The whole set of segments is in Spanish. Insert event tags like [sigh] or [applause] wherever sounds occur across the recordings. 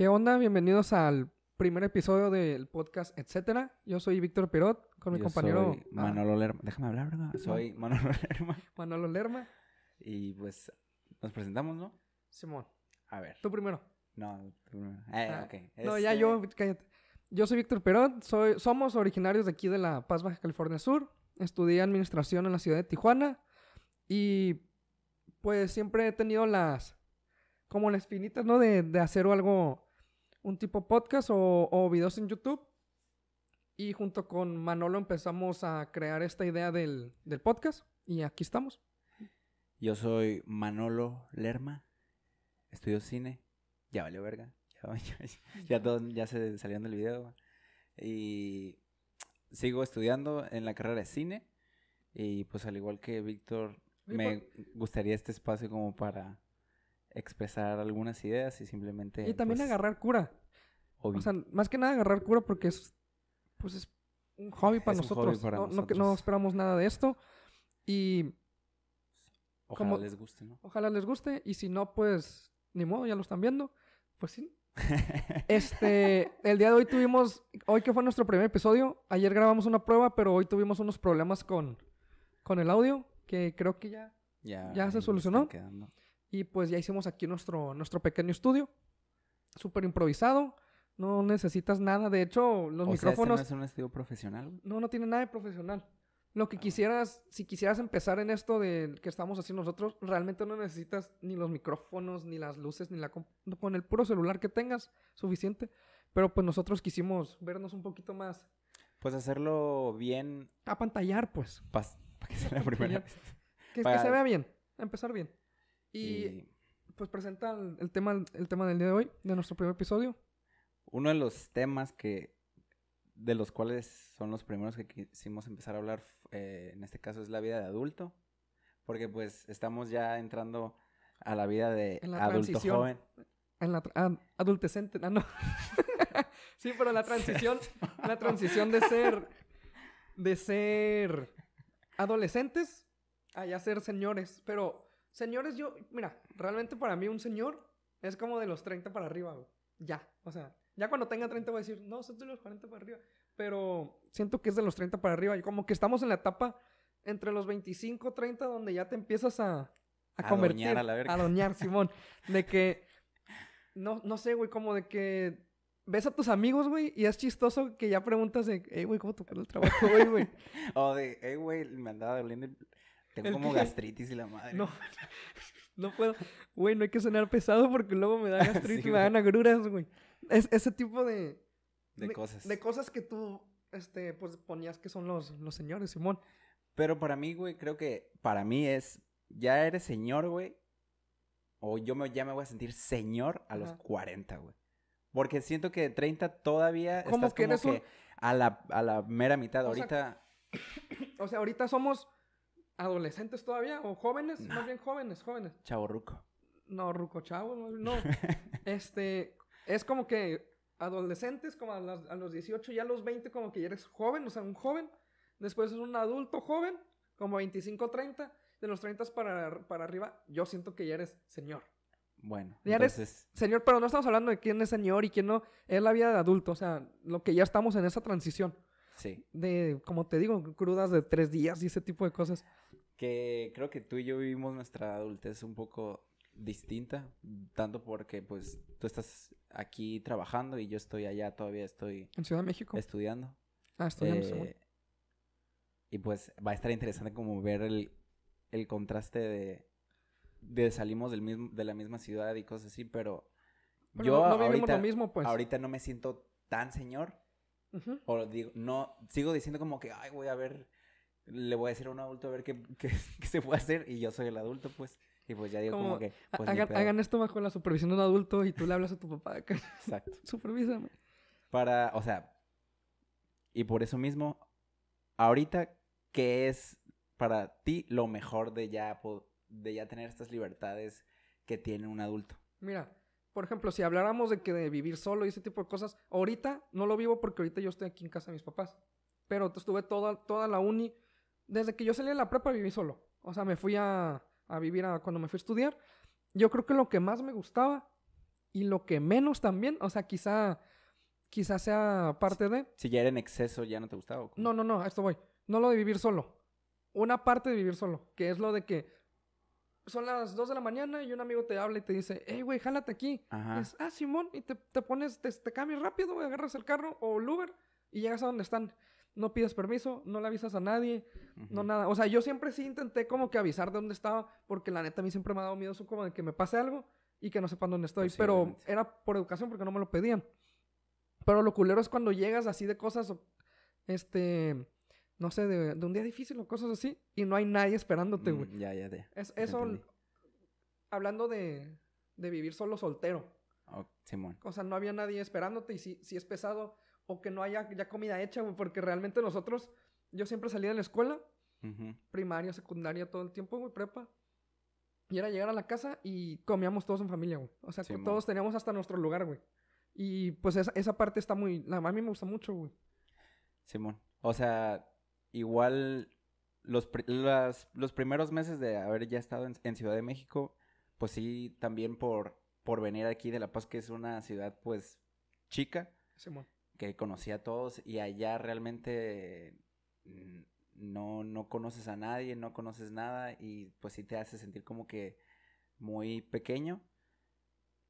¿Qué onda? Bienvenidos al primer episodio del podcast, etcétera. Yo soy Víctor Perot con mi Yo compañero soy Manolo Lerma. Déjame hablar, ¿verdad? Soy Manolo [laughs] Lerma. ah, Manolo Lerma. Y pues nos presentamos, ¿no? Simón, A ver. tú primero. No, tú primero. Eh, Ah. No, ya Este, yo, cállate. Yo soy Víctor Perot, soy, somos originarios de aquí de La Paz, Baja California Sur. Estudié administración en la ciudad de Tijuana y pues siempre he tenido las, como las espinitas, ¿no? De, de hacer algo, un tipo podcast o, o videos en YouTube. Y junto con Manolo empezamos a crear esta idea del, del podcast y aquí estamos. Yo soy Manolo Lerma. Estudio cine. Ya valió verga. [laughs] Ya, ya, ya todos ya se salieron del video. Y sigo estudiando en la carrera de cine. Y pues al igual que Víctor, me gustaría este espacio como para expresar algunas ideas y simplemente... Y también pues, agarrar cura. hobby. O sea, más que nada agarrar cura porque es, pues es un hobby para Es un hobby nosotros. para no, no que- no nosotros. esperamos nada de esto. Y Ojalá como- les guste, ¿no? ojalá les guste. Y si no, pues ni modo, ya lo están viendo. Pues sí. [laughs] Este, el día de hoy tuvimos, hoy que fue nuestro primer episodio, ayer grabamos una prueba, pero hoy tuvimos unos problemas con, con el audio, que creo que ya, ya, ¿Ya se solucionó? Y pues ya hicimos aquí nuestro, nuestro pequeño estudio, súper improvisado, no necesitas nada, de hecho, los o micrófonos... Sea, este no es un estudio profesional? No, no tiene nada de profesional. Lo que Ah. quisieras, si quisieras empezar en esto de que estamos haciendo nosotros, realmente no necesitas ni los micrófonos, ni las luces, ni la... Con el puro celular que tengas, suficiente. Pero pues nosotros quisimos vernos un poquito más... Pues hacerlo bien A pantallar, pues. [laughs] para que sea la primera vez. Que, que se vea bien. Empezar bien. Y, Y pues presenta el, el tema, el tema del día de hoy, de nuestro primer episodio. uno de los temas que de los cuales son los primeros que quisimos empezar a hablar eh, en este caso es la vida de adulto porque pues estamos ya entrando a la vida de la adulto joven En la ah, adultecente, ah, no. [laughs] sí, pero la transición, [laughs] la transición de ser, de ser adolescentes a ya ser señores. Pero, señores, yo, mira, realmente para mí un señor es como de los 30 para arriba, güey. Ya, o sea, ya cuando tenga 30 voy a decir, no, soy de los 40 para arriba. Pero siento que es de los 30 para arriba. Y como que estamos en la etapa entre los 25, 30, donde ya te empiezas a, a A convertir. doñar a la verga. A doñar, Simón. De que, no, no sé, güey, como de que ves a tus amigos, güey, y es chistoso que ya preguntas de, hey, güey, ¿cómo te fue el trabajo, güey, güey? [laughs] o de eh güey me andaba doliendo el- tengo como que- gastritis y la madre No, [laughs] no puedo. Güey, no hay que cenar pesado porque luego me da [laughs] gastritis, Sí, me dan agruras, güey. Es, ese tipo de... de cosas De cosas que tú, este, pues ponías que son los, los señores, Simón. Pero para mí, güey, creo que para mí es, ya eres señor, güey, o yo me, ya me voy a sentir señor a los Ajá. 40, güey. Porque siento que de 30 todavía Como estás que como eres un- que a, la, a la mera mitad. O sea, Ahorita, [coughs] O sea, ahorita somos adolescentes todavía, o jóvenes, más bien jóvenes, jóvenes. chavorruco. No, ruco chavo, no. [laughs] este, es como que adolescentes, como a, las- a los 18, ya a los 20, como que ya eres joven, o sea, un joven. Después es un adulto joven, como 25, 30. De los 30 para, para arriba, yo siento que ya eres señor. Bueno, Ya eres- Señor, pero no estamos hablando de quién es señor y quién no. Es la vida de adulto, o sea, lo que ya estamos en esa transición. sí. De, como te digo, crudas de tres días y ese tipo de cosas. Que creo que tú y yo vivimos nuestra adultez un poco distinta, tanto porque pues tú estás aquí trabajando y yo estoy allá, todavía estoy En Ciudad de México. estudiando. Ah, estudiando. Eh, y pues va a estar interesante como ver el, el contraste de, de salimos del mismo, de la misma ciudad y cosas así, pero, Pero yo no, no ahorita, lo mismo, pues. ahorita no me siento tan señor. Ujú. O digo, no, sigo diciendo como que, ay, voy a ver, le voy a decir a un adulto a ver qué, [laughs] qué, qué se puede hacer y yo soy el adulto, pues. Y pues ya digo como, Como, que, pues hagan, hagan esto bajo la supervisión de un adulto y tú le hablas a tu papá acá. Exacto. [laughs] Supervísame. Para, o sea, y por eso mismo, ahorita, ¿qué es para ti lo mejor de ya, de ya tener estas libertades que tiene un adulto? Mira, por ejemplo, si habláramos de que de vivir solo y ese tipo de cosas, ahorita no lo vivo porque ahorita yo estoy aquí en casa de mis papás. Pero estuve toda, toda la uni, desde que yo salí de la prepa viví solo. O sea, me fui a, a vivir a, cuando me fui a estudiar. Yo creo que lo que más me gustaba y lo que menos también, o sea, quizá, quizá sea parte de... Si ya era en exceso, ¿ya no te gustaba? o? No, no, no, a esto voy. No lo de vivir solo. Una parte de vivir solo, que es lo de que son las 2 de la mañana y un amigo te habla y te dice, hey, güey, jálate aquí. Ajá. Es, ah, Simón, y te, te pones, te, te cambias rápido, güey, agarras el carro o el Uber y llegas a donde están. No pides permiso, no le avisas a nadie, no nada. O sea, yo siempre sí intenté como que avisar de dónde estaba, porque la neta a mí siempre me ha dado miedo eso como de que me pase algo y que no sepan dónde estoy. Pues Pero era por educación porque no me lo pedían. Pero lo culero es cuando llegas así de cosas, este, no sé, de, de un día difícil o cosas así, y no hay nadie esperándote, güey. Mm, ya, ya, ya. Es, eso, entendí. hablando de, de vivir solo soltero. Oh, Simón. O sea, no había nadie esperándote y si, si es pesado o que no haya ya comida hecha, güey, porque realmente nosotros, yo siempre salía de la escuela, Primaria, secundaria, todo el tiempo, güey, prepa. Y era llegar a la casa y comíamos todos en familia, güey. O sea, Simón. todos teníamos hasta nuestro lugar, güey. Y pues esa, esa parte está muy... la- A mí me gusta mucho, güey. Simón. O sea, igual los, pri- las- los primeros meses de haber ya estado en, en Ciudad de México, pues sí, también por, por venir aquí de La Paz, que es una ciudad pues chica, Simón. que conocía a todos y allá realmente mm, no, no conoces a nadie, no conoces nada y pues sí te hace sentir como que muy pequeño.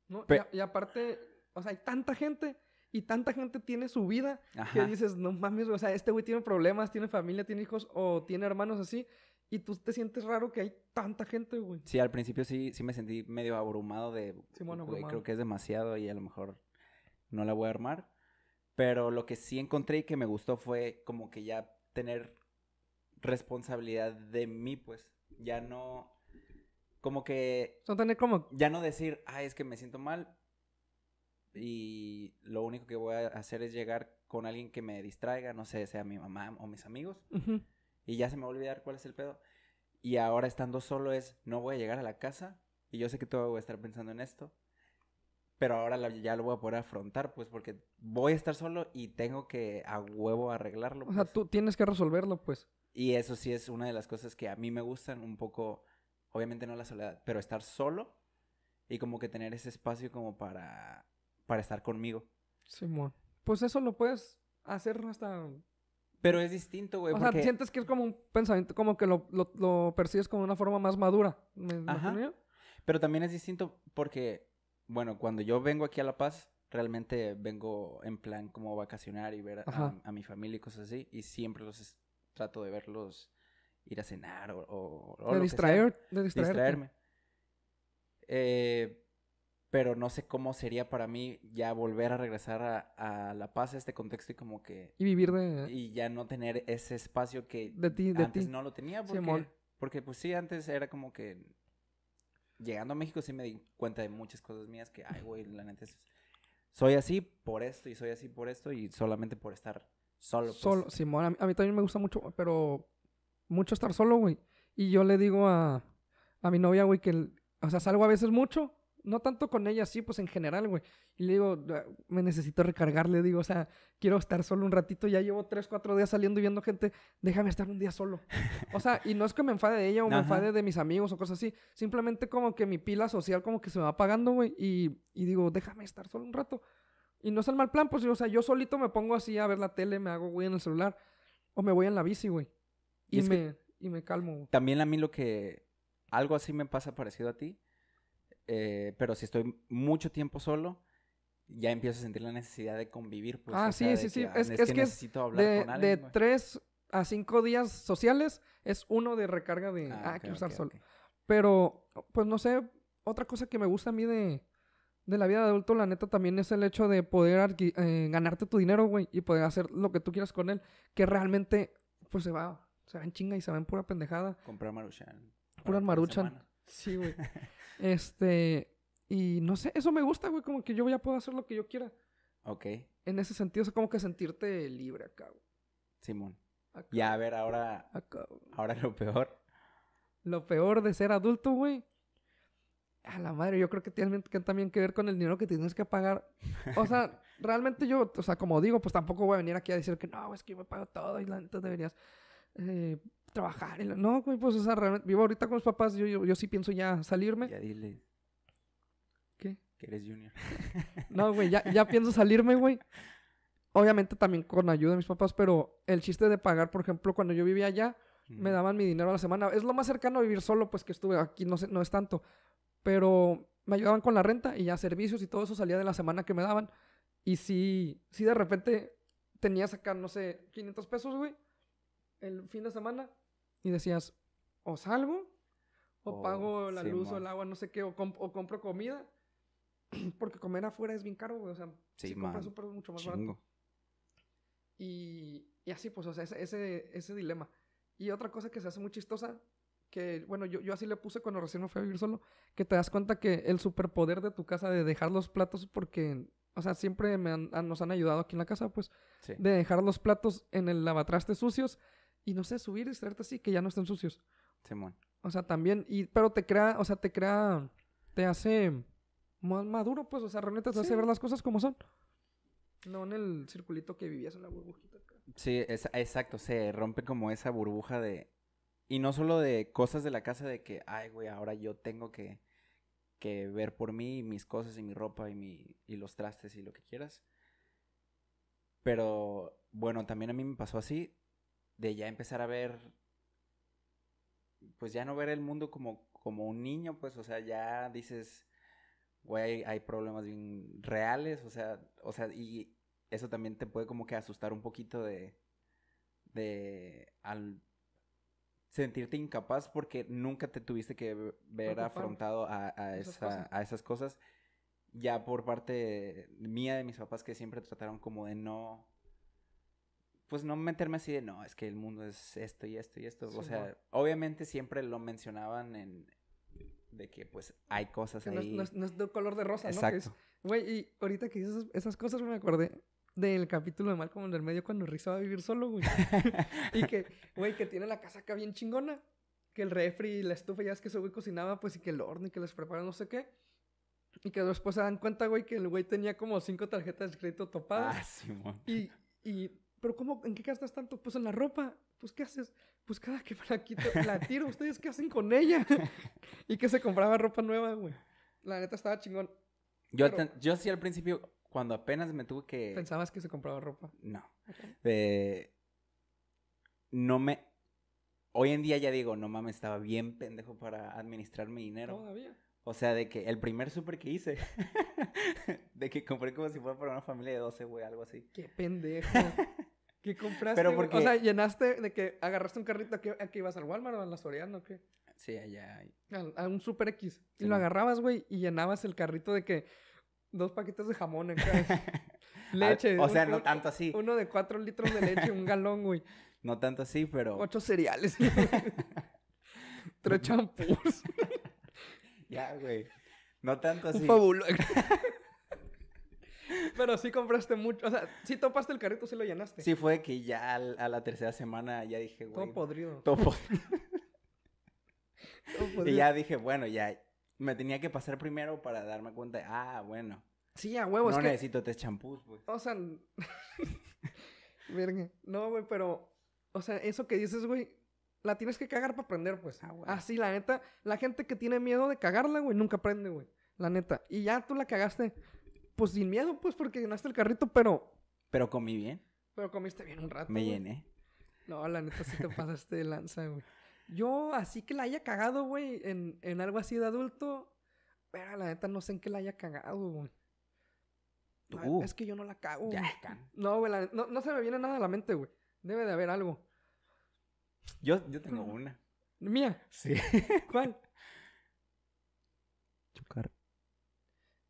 ¿no? Pe- Y, a- y aparte, o sea, hay tanta gente y tanta gente tiene su vida que Ajá. dices, no mames, güey, o sea, este güey tiene problemas, tiene familia, tiene hijos o tiene hermanos así. Y tú te sientes raro que hay tanta gente, güey. Sí, al principio sí, sí me sentí medio abrumado de, Simón, "Güey, abrumado. creo que es demasiado y a lo mejor no la voy a armar. Pero lo que sí encontré y que me gustó fue como que ya tener responsabilidad de mí, pues. Ya no, como que, Son tener como... ya no decir, ay, es que me siento mal y lo único que voy a hacer es llegar con alguien que me distraiga, no sé, sea mi mamá o mis amigos y ya se me va a olvidar cuál es el pedo. Y ahora estando solo es, no voy a llegar a la casa y yo sé que todavía voy a estar pensando en esto, pero ahora la- ya lo voy a poder afrontar, pues porque voy a estar solo y tengo que a huevo arreglarlo. O sea, pues. tú tienes que resolverlo, pues. Y eso sí es una de las cosas que a mí me gustan un poco, obviamente no la soledad, pero estar solo y como que tener ese espacio como para, para estar conmigo. Simón. Pues eso lo puedes hacer hasta... Pero es distinto, güey, o porque... sea, sientes que es como un pensamiento, como que lo, lo, lo percibes como una forma más madura. ¿Me Ajá. imagino? Pero también es distinto porque, bueno, cuando yo vengo aquí a La Paz, realmente vengo en plan como vacacionar y ver a, a mi familia y cosas así. Y siempre los trato de verlos ir a cenar o, o, De distraer, de distraerme. Eh, pero no sé cómo sería para mí ya volver a regresar a, a La Paz, a este contexto y como que... Y vivir de, Y ya no tener ese espacio que de ti, de antes ti. no lo tenía porque, porque pues sí, antes era como que llegando a México sí me di cuenta de muchas cosas mías que, ay, güey, la neta soy así por esto y soy así por esto y solamente por estar solo. pues. Solo, Simón, a mí, a mí también me gusta mucho, pero mucho estar solo, güey. Y yo le digo a, a mi novia, güey, que, el- o sea, salgo a veces mucho, no tanto con ella, sí, pues en general, güey. Y le digo, "Ah, me necesito recargar, le digo, o sea, quiero estar solo un ratito, ya llevo tres, cuatro días saliendo y viendo gente, déjame estar un día solo. O sea, y no es que me enfade de ella o me enfade de mis amigos o cosas así, simplemente como que mi pila social como que se me va apagando, güey, y, y digo, déjame estar solo un rato. Y no es el mal plan, pues, o sea, yo solito me pongo así a ver la tele, me hago, güey, en el celular, o me voy en la bici, güey. Y que- me, y me calmo, güey. También a mí lo que, algo así me pasa parecido a ti, eh, pero si estoy mucho tiempo solo, ya empiezo a sentir la necesidad de convivir. Pues, Ah, o sí, sea, sí, sí. que, ah, Es- que que es necesito hablar De, con alguien. de güey. tres a cinco días sociales es uno de recarga de, ah, ok, quiero estar ok, solo. ok. Pero, pues no sé, otra cosa que me gusta a mí de, de la vida de adulto, la neta, también es el hecho de poder eh, ganarte tu dinero, güey, y poder hacer lo que tú quieras con él, que realmente, pues se va, se va en chinga y se va en pura pendejada. Comprar maruchan. Pura maruchan. Sí, güey. [laughs] este, y no sé, eso me gusta, güey, como que yo ya puedo hacer lo que yo quiera. Ok, En ese sentido, es como que sentirte libre acá, güey. Simón. Acá, Ya, a ver, ahora, acá, güey. ahora lo peor. Lo peor de ser adulto, güey. A la madre, yo creo que tiene que también que ver con el dinero que tienes que pagar. O sea, [laughs] realmente yo, o sea, como digo, pues tampoco voy a venir aquí a decir que no, es que yo me pago todo y la neta deberías eh, trabajar. y la- No, güey, pues, o sea, realmente vivo ahorita con mis papás, yo, yo, yo sí pienso ya salirme. Ya dile. ¿Qué? Que eres junior. [laughs] No, güey, ya, ya pienso salirme, güey. Obviamente también con ayuda de mis papás, pero el chiste de pagar, por ejemplo, cuando yo vivía allá, me daban mi dinero a la semana. Es lo más cercano a vivir solo, pues que estuve aquí, no, sé, no es tanto. Pero me ayudaban con la renta y ya servicios y todo eso salía de la semana que me daban. Y sí, sí de repente tenía sacar, no sé, 500 pesos, güey, el fin de semana. Y decías, o salgo, o Oh, pago la luz o el agua, no sé qué, o, comp- o compro comida. [clears throat] Porque comer afuera es bien caro, güey. O sea, Sí, si compras súper mucho más barato. Chingo. Y, y así, pues, o sea, ese, ese, ese dilema. Y otra cosa que se hace muy chistosa, que, bueno, yo, yo así le puse cuando recién me fui a vivir solo, que te das cuenta que el superpoder de tu casa de dejar los platos, porque, o sea, siempre me han- nos han ayudado aquí en la casa, pues, Sí. de dejar los platos en el lavatraste sucios y, no sé, subir y traerte así, que ya no estén sucios. Simón. O sea, también, y, pero te crea, o sea, te crea, te hace más maduro, pues, o sea, realmente te hace ver las cosas como son. No en el circulito que vivías en la burbujita. acá. Sí, es- exacto, se rompe como esa burbuja de... Y no solo de cosas de la casa de que, ay, güey, ahora yo tengo que, que ver por mí mis cosas y mi ropa y, mi, y los trastes y lo que quieras. Pero bueno, también a mí me pasó así, de ya empezar a ver, pues ya no ver el mundo como, como un niño, pues, o sea, ya dices, güey, hay, hay problemas bien reales, o sea, o sea, y eso también te puede como que asustar un poquito de, de, al sentirte incapaz porque nunca te tuviste que ve- ver afrontado a, a, Esas esa- a esas cosas. Ya por parte mía de mis papás que siempre trataron como de no, pues no meterme así de no, es que el mundo es esto y esto y esto. o Sí, sea, mo. obviamente siempre lo mencionaban en de que pues hay cosas Que no es, ahí. no es- no es de color de rosa, ¿no? Exacto. Güey, y ahorita que dices esas, esas cosas me acordé del capítulo de Malcolm en el medio cuando Rick se va a vivir solo, güey. [laughs] y que, güey, que tiene la casa acá bien chingona. Que el refri y la estufa, ya es que ese güey cocinaba, pues, y que el horno y que les prepara no sé qué. Y que después se dan cuenta, güey, que el güey tenía como cinco tarjetas de crédito topadas. Ah, Simón. Y, y, pero ¿cómo, en qué gastas tanto? Pues en la ropa. Pues, ¿qué haces? Pues cada que me la quito, la tiro. ¿Ustedes qué hacen con ella? [laughs] y que se compraba ropa nueva, güey. La neta estaba chingón. Yo, Pero- ten- yo sí al principio, cuando apenas me tuve que... Pensabas que se compraba ropa. No. Eh, no me... Hoy en día ya digo, no mames, estaba bien pendejo para administrar mi dinero. Todavía. O sea, de que el primer súper que hice, [laughs] de que compré como si fuera para una familia de 12, güey, algo así. Qué pendejo. [laughs] ¿Qué compraste? Pero porque- O sea, llenaste de que agarraste un carrito a que, a que ibas al Walmart o a la Soriana o qué. Sí, allá. Al- A, un Super X. Y lo agarrabas, güey, y llenabas el carrito de que dos paquetes de jamón en cada [laughs] leche. o sea, un- no tanto así. Uno de cuatro litros de leche, un galón, güey. [laughs] No tanto así, pero... Ocho cereales. [laughs] Tres champús. Ya, güey. No tanto Un así. fabulo. Pero sí compraste mucho. O sea, sí topaste el carrito, sí lo llenaste. Sí fue que ya al- a la tercera semana ya dije, Todo güey... podrido. todo po- todo Y podrido. ya dije, bueno, ya me tenía que pasar primero para darme cuenta, de, ah, bueno, Sí, a huevo. no es que, necesito tres champús, pues. O sea. [laughs] Verga. No, güey, pero. O sea, eso que dices, güey. La tienes que cagar para aprender, pues. Ah, güey. Así, la neta. La gente que tiene miedo de cagarla, güey, nunca aprende, güey. La neta. Y ya tú la cagaste. Pues sin miedo, pues, porque llenaste el carrito, pero. Pero comí bien, Pero comiste bien un rato. me güey. llené. No, la neta sí te [laughs] pasaste de lanza, güey. Yo, así que la haya cagado, güey, en, en algo así de adulto. Pero la neta no sé en qué la haya cagado, güey. Es que yo no la cago. Ya, güey. No, güey, la- no, no se me viene nada a la mente, güey. Debe de haber algo. Yo, yo tengo una. Mía, Sí. [laughs] ¿cuál? Chocar.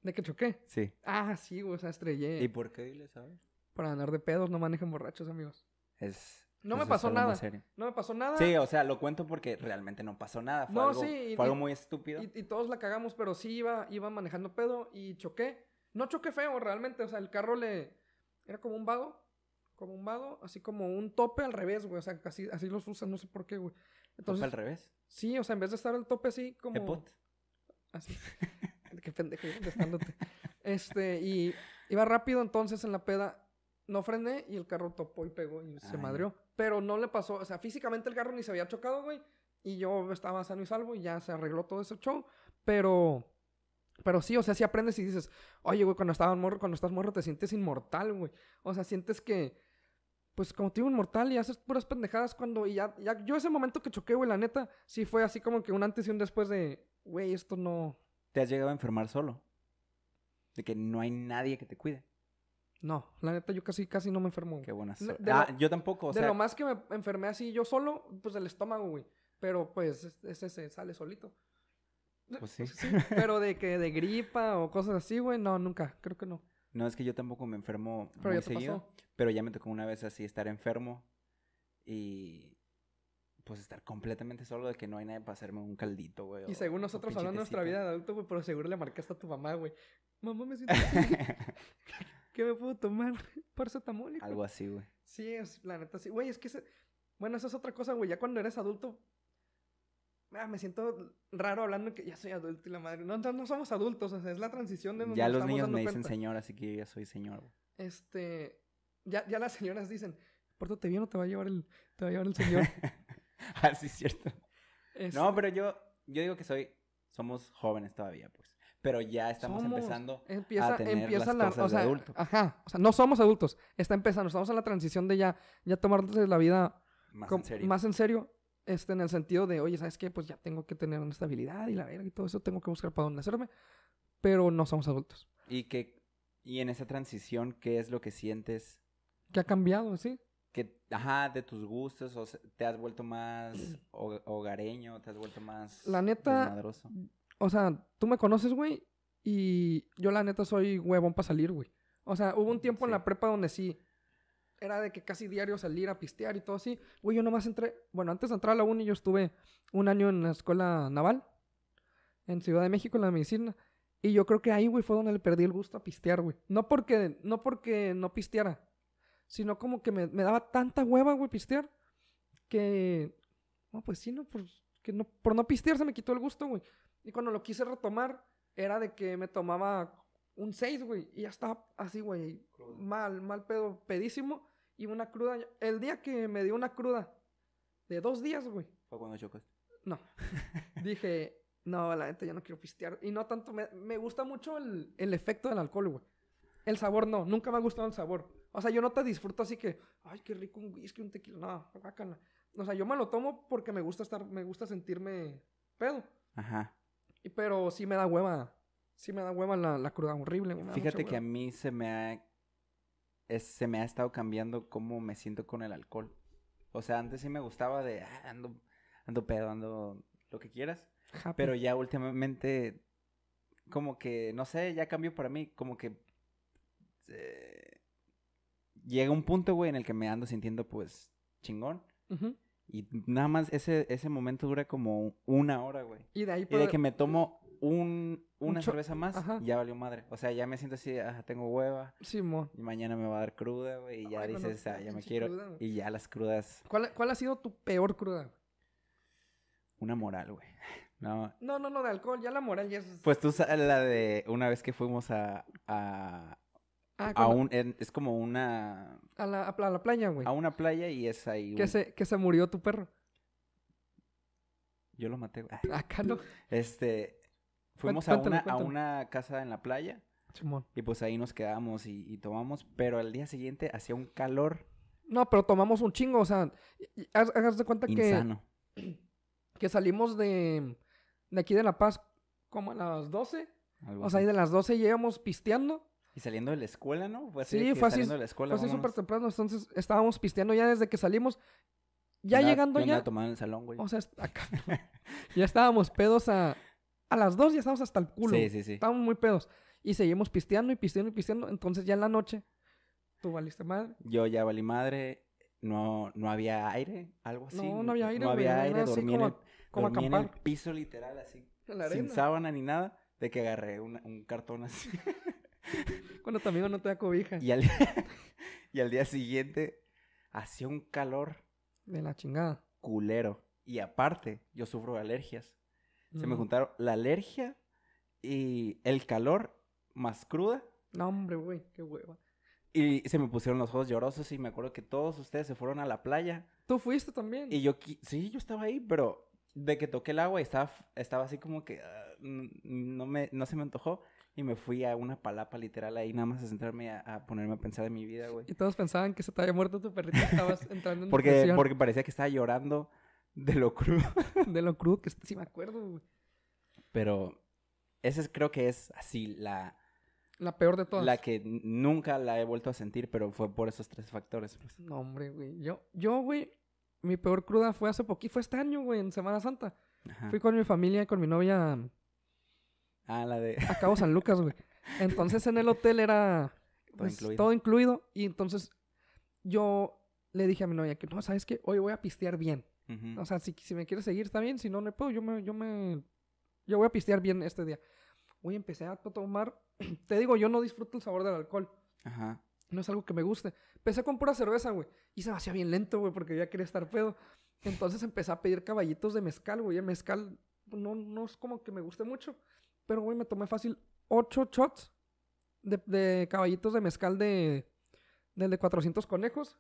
¿De que choqué? Sí. Ah, sí, güey, o sea, estrellé. ¿Y por qué dile, sabes? Para andar de pedos, no manejen borrachos, amigos. Es. No me eso es pasó nada. No me pasó nada. Sí, o sea, lo cuento porque realmente no pasó nada. Fue No, algo, sí, y- fue algo muy estúpido. Y, y todos la cagamos, pero sí iba, iba manejando pedo y choqué. No choqué feo, realmente. O sea, el carro le. Era como un vado. Como un vado, así como un tope al revés, güey. O sea, casi, así los usan, no sé por qué, güey. Entonces, Entonces, al revés. sí, o sea, en vez de estar el tope así, como. Epot. Así. [laughs] Qué pendejo, contestándote. Este, y iba rápido, entonces en la peda no frené y el carro topó y pegó y se madrió. Pero no le pasó, o sea, físicamente el carro ni se había chocado, güey. Y yo estaba sano y salvo y ya se arregló todo ese show. Pero Pero sí, o sea, sí aprendes y dices, oye, güey, cuando estás morro, cuando estás morro te sientes inmortal, güey. O sea, sientes que, pues como te digo, inmortal y haces puras pendejadas cuando, y ya, ya, yo ese momento que choqué, güey, la neta, sí fue así como que un antes y un después de, güey, esto no, ¿Te has llegado a enfermar solo? De que no hay nadie que te cuide. No, la neta, yo casi, casi no me enfermo. Qué buena suerte. Ah, yo tampoco, o de sea, lo más que me enfermé así yo solo, pues el estómago, güey. Pero pues es- ese se sale solito. pues sí. Sí, pero de que de gripa o cosas así, güey, no, nunca, creo que no. No, es que yo tampoco me enfermo Pero muy ya te seguido. pasó. Pero ya me tocó una vez así estar enfermo y pues estar completamente solo de que no hay nadie para hacerme un caldito, güey. Y o- según nosotros hablando de nuestra vida de adulto, güey, pero seguro le marcaste a tu mamá, güey. Mamá, me siento así. [laughs] ¿Qué me puedo tomar? [laughs] Paracetamol. hijo?" Algo así, güey. Sí, es, la neta, sí. Güey, es que... ese- Bueno, esa es otra cosa, güey. Ya cuando eres adulto... ah, me siento raro hablando que ya soy adulto y la madre. No, no, no somos adultos, o sea, es la transición de Ya los niños me dicen señor, así que yo ya soy señor. güey. Este... Ya, ya las señoras dicen, pórtate bien o te va a llevar el, te va a llevar el señor. [laughs] ah, sí, es cierto. Este, No, pero yo, yo digo que soy, somos jóvenes todavía, pues. Pero ya estamos somos- empezando. empieza, tener empieza las la, cosas o de sea, adulto. Ajá, o sea, no somos adultos, está empezando, estamos en la transición de ya, ya tomarnos la vida Más en serio. más en serio, este, en el sentido de, oye, ¿sabes qué? Pues ya tengo que tener una estabilidad y la verga y todo eso, tengo que buscar para dónde hacerme, pero no somos adultos. Y que, y en esa transición, ¿qué es lo que sientes? ¿Qué ha cambiado, sí? Que, ajá, de tus gustos, o te has vuelto más [clears throat] ho- hogareño, te has vuelto más La neta- desmadroso. O sea, tú me conoces, güey, y yo la neta soy huevón para salir, güey. O sea, hubo un tiempo en la prepa donde sí, era de que casi diario salir a pistear y todo así. Güey, yo nomás entré, bueno, antes de entrar a la uni yo estuve un año en la escuela naval, en Ciudad de México, en la medicina. Y yo creo que ahí, güey, fue donde le perdí el gusto a pistear, güey. No porque, no porque no pisteara, sino como que me, me daba tanta hueva, güey, pistear, que, no, pues sí, no, pues, que no, por no pistear se me quitó el gusto, güey. Y cuando lo quise retomar, era de que me tomaba un 6, güey, y ya estaba así, güey, mal, mal pedo, pedísimo, y una cruda. El día que me dio una cruda de dos días, güey, Fue cuando chocas. no. [laughs] Dije, no, la neta, ya no quiero pistear. Y no tanto, me, me gusta mucho el, el efecto del alcohol, güey. El sabor no, nunca me ha gustado el sabor. O sea, yo no te disfruto así que, ay, qué rico un whisky, un tequila. No, guácala. O sea, yo me lo tomo porque me gusta estar, me gusta sentirme pedo. Ajá. Y, pero sí me da hueva, sí me da hueva la, la cruda horrible. me Fíjate que a mí se me ha es- se me ha estado cambiando cómo me siento con el alcohol. O sea, antes sí me gustaba de "Ah, ando ando pedo, ando lo que quieras, Happy. pero ya últimamente como que no sé, ya cambió para mí, como que eh, llega un punto, güey, en el que me ando sintiendo pues chingón Ujú. Y nada más ese ese momento dura como una hora, güey. Y de ahí Y de que me tomo un, una cerveza más, Ajá. ya valió madre. O sea, ya me siento así, ah, tengo hueva. Simón. Y mañana me va a dar cruda, güey. Y ya Ay, dices, ah, ya me quiero. cruda, y ya las crudas, ¿Cuál, ¿Cuál ha sido tu peor cruda? una moral, güey. [laughs] No. No, no, no, de alcohol, ya la moral ya es... Pues tú sabes la de una vez que fuimos a. a, Ah, a cuando- un. en- es como una. a, la, a la playa, güey. A una playa y es ahí. Que un- se, que se murió tu perro. Yo lo maté, güey. [laughs] Acá no. Este. Fuimos a, una, a una casa en la playa. Simón. Y pues ahí nos quedamos y, y tomamos. Pero al día siguiente hacía un calor No, pero tomamos un chingo, o sea, hagas de cuenta que, insano. [clears throat] que salimos de, de aquí de La Paz como a las 12. algo O sea, y así. de las 12 llegamos pisteando. Y saliendo de la escuela, ¿no? Fue así Sí, fue así- saliendo de la escuela. Fue así súper temprano, entonces estábamos pisteando ya desde que salimos. Ya Andaba- llegando ya, tomando en el salón, güey. o sea, acá, [laughs] ya estábamos pedos a, a las 2, ya estábamos hasta el culo. Sí, sí, sí. Estábamos muy pedos. Y seguimos pisteando y pisteando y pisteando. Entonces ya en la noche, tú valiste madre. Yo ya valí madre. No, no había aire, algo así. No, no había aire, No había aire, así dormí, en el, como- dormí en el piso literal, así. En la Sin arena. sábana ni nada. De que agarré una- un cartón así. [laughs] [laughs] Cuando tu amigo no te da cobija. y, al, [laughs] y al día siguiente hacía un calor De la chingada. culero. Y aparte, yo sufro de alergias. Se me juntaron la alergia y el calor más cruda. No, hombre, güey, qué hueva. Y se me pusieron los ojos llorosos y me acuerdo que todos ustedes se fueron a la playa. Tú fuiste también. Y yo, sí, yo estaba ahí, pero de que toqué el agua y estaba, estaba así como que ah, no, me, no se me antojó. Y me fui a una palapa literal ahí nada más a sentarme a, a ponerme a pensar en mi vida, güey. Y todos pensaban que se te había muerto tu perrito estabas entrando en [laughs] Porque, depresión porque parecía que estaba llorando de lo crudo. [laughs] de lo crudo que sí me acuerdo, güey. Pero esa es, creo que es así la, La peor de todas. la que nunca la he vuelto a sentir, pero fue por esos tres factores. pues. No, hombre, güey. Yo, yo, güey, mi peor cruda fue hace poquito, fue este año, güey, en Semana Santa. Ajá. Fui con mi familia y con mi novia Ah, la de... a Cabo San Lucas, güey. Entonces en el hotel era Todo pues, incluido. todo incluido. Y entonces yo le dije a mi novia que no, ¿sabes qué? Hoy voy a pistear bien. Ujú. O sea, si, si me quieres seguir, está bien. Si no, no puedo. Yo me, yo me, yo voy a pistear bien este día. Hoy empecé a tomar. [clears throat] Te digo, yo no disfruto el sabor del alcohol. Ajá. No es algo que me guste. Empecé con pura cerveza, güey. Y se me hacía bien lento, güey, porque ya quería estar pedo. Entonces empecé a pedir caballitos de mezcal, güey. El mezcal no, no es como que me guste mucho. Pero, güey, me tomé fácil ocho shots de, de caballitos de mezcal de, del de 400 conejos.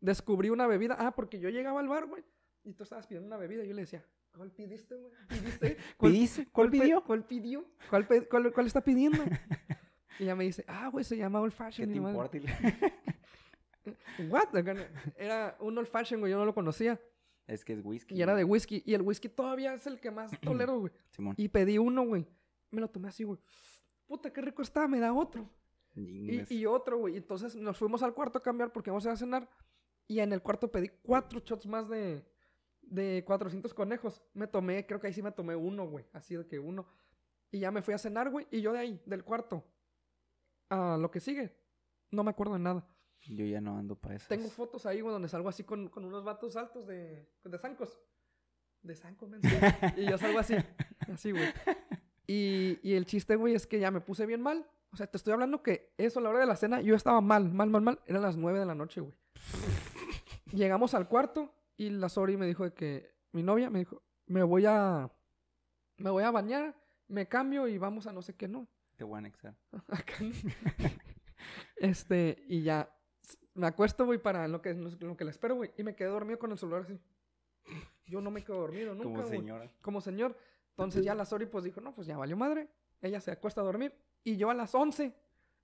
Descubrí una bebida. Ah, porque yo llegaba al bar, güey. Y tú estabas pidiendo una bebida. Y yo le decía, ¿cuál pidiste, güey? ¿Pidiste? ¿Cuál, [laughs] ¿Pediste? ¿Cuál pe- pidió? ¿Cuál pidió? ¿Cuál, pe- cuál, cuál está pidiendo? y ella me dice, ah, güey, se llama Old ¿Qué Fashion. te madre. importa? [laughs] What? Era un old fashion, güey, yo no lo conocía. es que es whisky. Y era de whisky. Y el whisky todavía es el que más [clears throat] tolero, güey. Simón. Y pedí uno, güey. Me lo tomé así, güey. Puta, qué rico está, me da otro. Y, y otro, güey. Entonces nos fuimos al cuarto a cambiar porque íbamos a ir a cenar. Y en el cuarto pedí cuatro shots más de, de 400 conejos. Me tomé, creo que ahí sí me tomé uno, güey. Así de que uno. Y ya me fui a cenar, güey. Y yo de ahí, del cuarto, a lo que sigue, no me acuerdo de nada. Yo ya no ando para eso. Tengo fotos ahí, güey, donde salgo así con, con unos vatos altos de, de zancos. De zancos. [laughs] Y yo salgo así, así, güey. Y, y el chiste, güey, es que ya me puse bien mal. O sea, te estoy hablando que eso, a la hora de la cena, yo estaba mal, mal, mal, mal. Eran las nueve de la noche, güey. [laughs] Llegamos al cuarto y la Sori me dijo de que, mi novia me dijo, me voy a, me voy a bañar, me cambio y vamos a no sé qué, ¿no? Te voy a anexar. Acá. [laughs] Este, y ya me acuesto, güey, para lo que, lo que le espero, güey. Y me quedé dormido con el celular así. Yo no me quedo dormido nunca, Como señora. Como señor. Entonces ya la Sori pues dijo, no, pues ya valió madre. Ella se acuesta a dormir. Y yo a las 11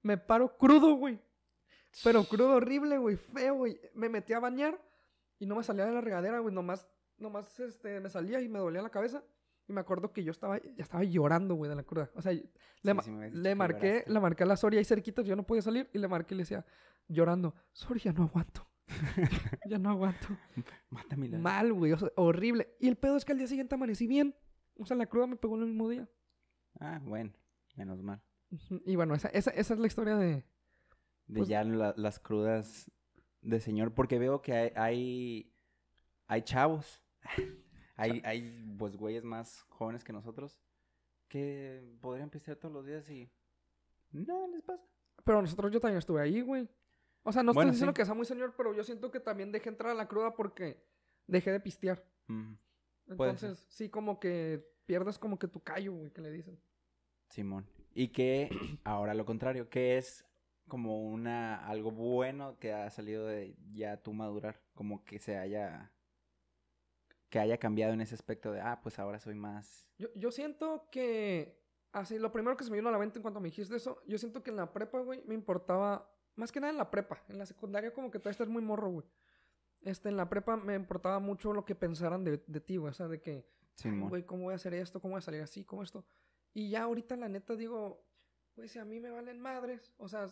me paro crudo, güey. Pero crudo horrible, güey. Feo, güey. Me metí a bañar y no me salía de la regadera, güey. Nomás, nomás este, me salía y me dolía la cabeza. Y me acuerdo que yo estaba, ya estaba llorando, güey, de la cruda. O sea, le, Sí, sí le marqué, lloraste. le marqué a la Sori ahí cerquita, yo no podía salir. Y le marqué y le decía, llorando, Sori, [laughs] [laughs] ya no aguanto. ya no aguanto. Mátame. Mal, güey, o sea, horrible. Y el pedo es que al día siguiente amanecí bien. O sea, la cruda me pegó en el mismo día. Ah, bueno. Menos mal. Y bueno, esa, esa, esa es la historia de... De Pues- ya la- las crudas de señor. Porque veo que hay... Hay, hay chavos. [laughs] hay, hay, pues, güeyes más jóvenes que nosotros. Que podrían pistear todos los días y... No, les pasa. Pero nosotros yo también estuve ahí, güey. O sea, no estoy Bueno, diciendo sí. que sea muy señor, pero yo siento que también dejé entrar a la cruda porque dejé de pistear. Mm. Entonces, sí, como que pierdes como que tu callo, güey, que le dicen. Simón. Y que [clears throat] ahora lo contrario, que es como una algo bueno que ha salido de ya tu madurar, como que se haya que haya cambiado en ese aspecto de, ah, pues ahora soy más Yo, yo siento que, así, lo primero que se me vino a la mente en cuanto me dijiste eso, yo siento que en la prepa, güey, me importaba, más que nada en la prepa, en la secundaria como que todavía estás muy morro, güey. Este, en la prepa me importaba mucho lo que pensaran de, de ti, güey, o sea, de que, "Ay, Simón. güey, ¿cómo voy a hacer esto? ¿Cómo voy a salir así? ¿Cómo esto? Y ya ahorita, la neta, digo, güey, si a mí me valen madres, o sea,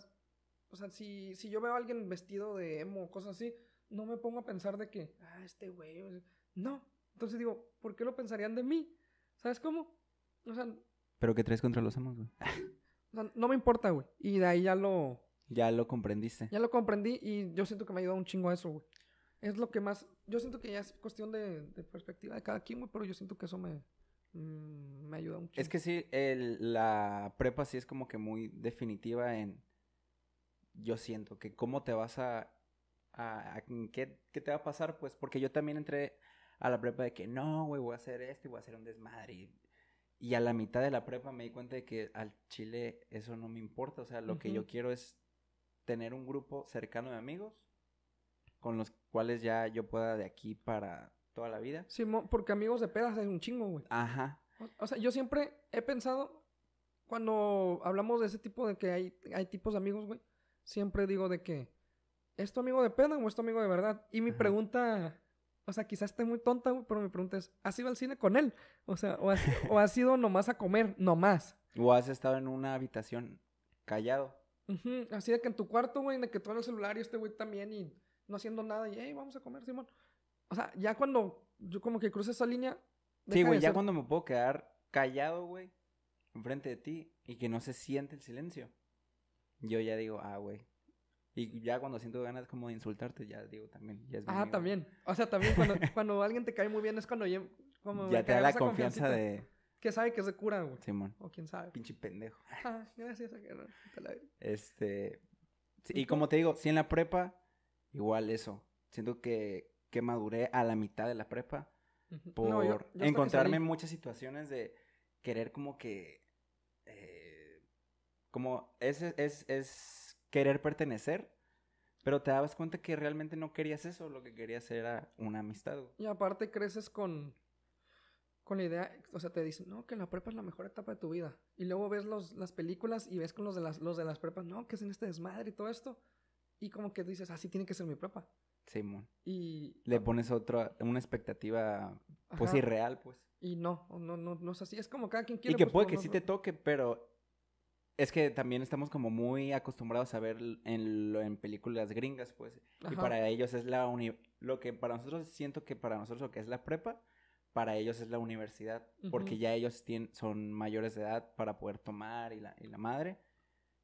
o sea, si, si yo veo a alguien vestido de emo o cosas así, no me pongo a pensar de que, ah, este güey, no. Entonces digo, ¿por qué lo pensarían de mí? ¿Sabes cómo? O sea, Pero ¿qué traes contra los amos, güey? [laughs] o sea, no me importa, güey. Y de ahí ya lo, Ya lo comprendiste. ya lo comprendí y yo siento que me ha ayudado un chingo a eso, güey. Es lo que más, yo siento que ya es cuestión de, de perspectiva de cada quien, güey, pero yo siento que eso me, mm, me ayuda un chingo. Es que sí, el, la prepa sí es como que muy definitiva en yo siento que cómo te vas a, a, a- ¿qué, qué te va a pasar, pues, porque yo también entré a la prepa de que no, güey, voy a hacer esto y voy a hacer un desmadre. Y, y a la mitad de la prepa me di cuenta de que al chile eso no me importa. O sea, lo que yo quiero es tener un grupo cercano de amigos con los cuales ya yo pueda de aquí para toda la vida. Sí, porque amigos de pedas hay un chingo, güey. Ajá. O- O sea, yo siempre he pensado, cuando hablamos de ese tipo de que hay, hay tipos de amigos, güey, siempre digo de que, ¿es tu amigo de peda o es tu amigo de verdad? Y mi Ajá. pregunta, o sea, quizás esté muy tonta, güey, pero mi pregunta es, ¿has ido al cine con él? O sea, o has, o has ido nomás a comer, nomás. O has estado en una habitación callado. Ujú, Así de que en tu cuarto, güey, de que tú en el celular y este güey también y no haciendo nada y, hey, vamos a comer, Simón. O sea, ya cuando yo como que cruce esa línea... Sí, güey, ya ser- cuando me puedo quedar callado, güey, enfrente de ti y que no se siente el silencio. Yo ya digo, ah, güey. Y ya cuando siento ganas como de insultarte, ya digo también. Ya es Ah, amigo. también. O sea, también cuando, [laughs] cuando alguien te cae muy bien es cuando ya... Como Ya te da la confianza de Que sabe que es de cura, güey. Simón. O quién sabe. Pinche pendejo. Ah, gracias. a que no, Este. sí, ¿Y como te digo, sí en la prepa, igual eso. Siento que, que maduré a la mitad de la prepa por No, yo- yo hasta que encontrarme en muchas situaciones de querer como que. eh, como es, es, es querer pertenecer, pero te dabas cuenta que realmente no querías eso, lo que querías era una amistad. güey. Y aparte creces con... Con la idea, o sea, te dicen, no, que la prepa es la mejor etapa de tu vida. Y luego ves los, las películas y ves con los de las, los de las prepas, no, que es en este desmadre y todo esto. Y como que dices, así tiene que ser mi prepa. Simón. Y... Le pones otra, una expectativa, pues Ajá. irreal, pues. Y no, no, no, no es así. Es como cada quien quiere. Y que pues, puede que sí no- te toque, pero es que también estamos como muy acostumbrados a ver en, en películas gringas, pues. Y para ellos es la uni lo que para nosotros siento que para nosotros lo que es la prepa, para ellos es la universidad, porque ya ellos tien- son mayores de edad para poder tomar y la, y la madre.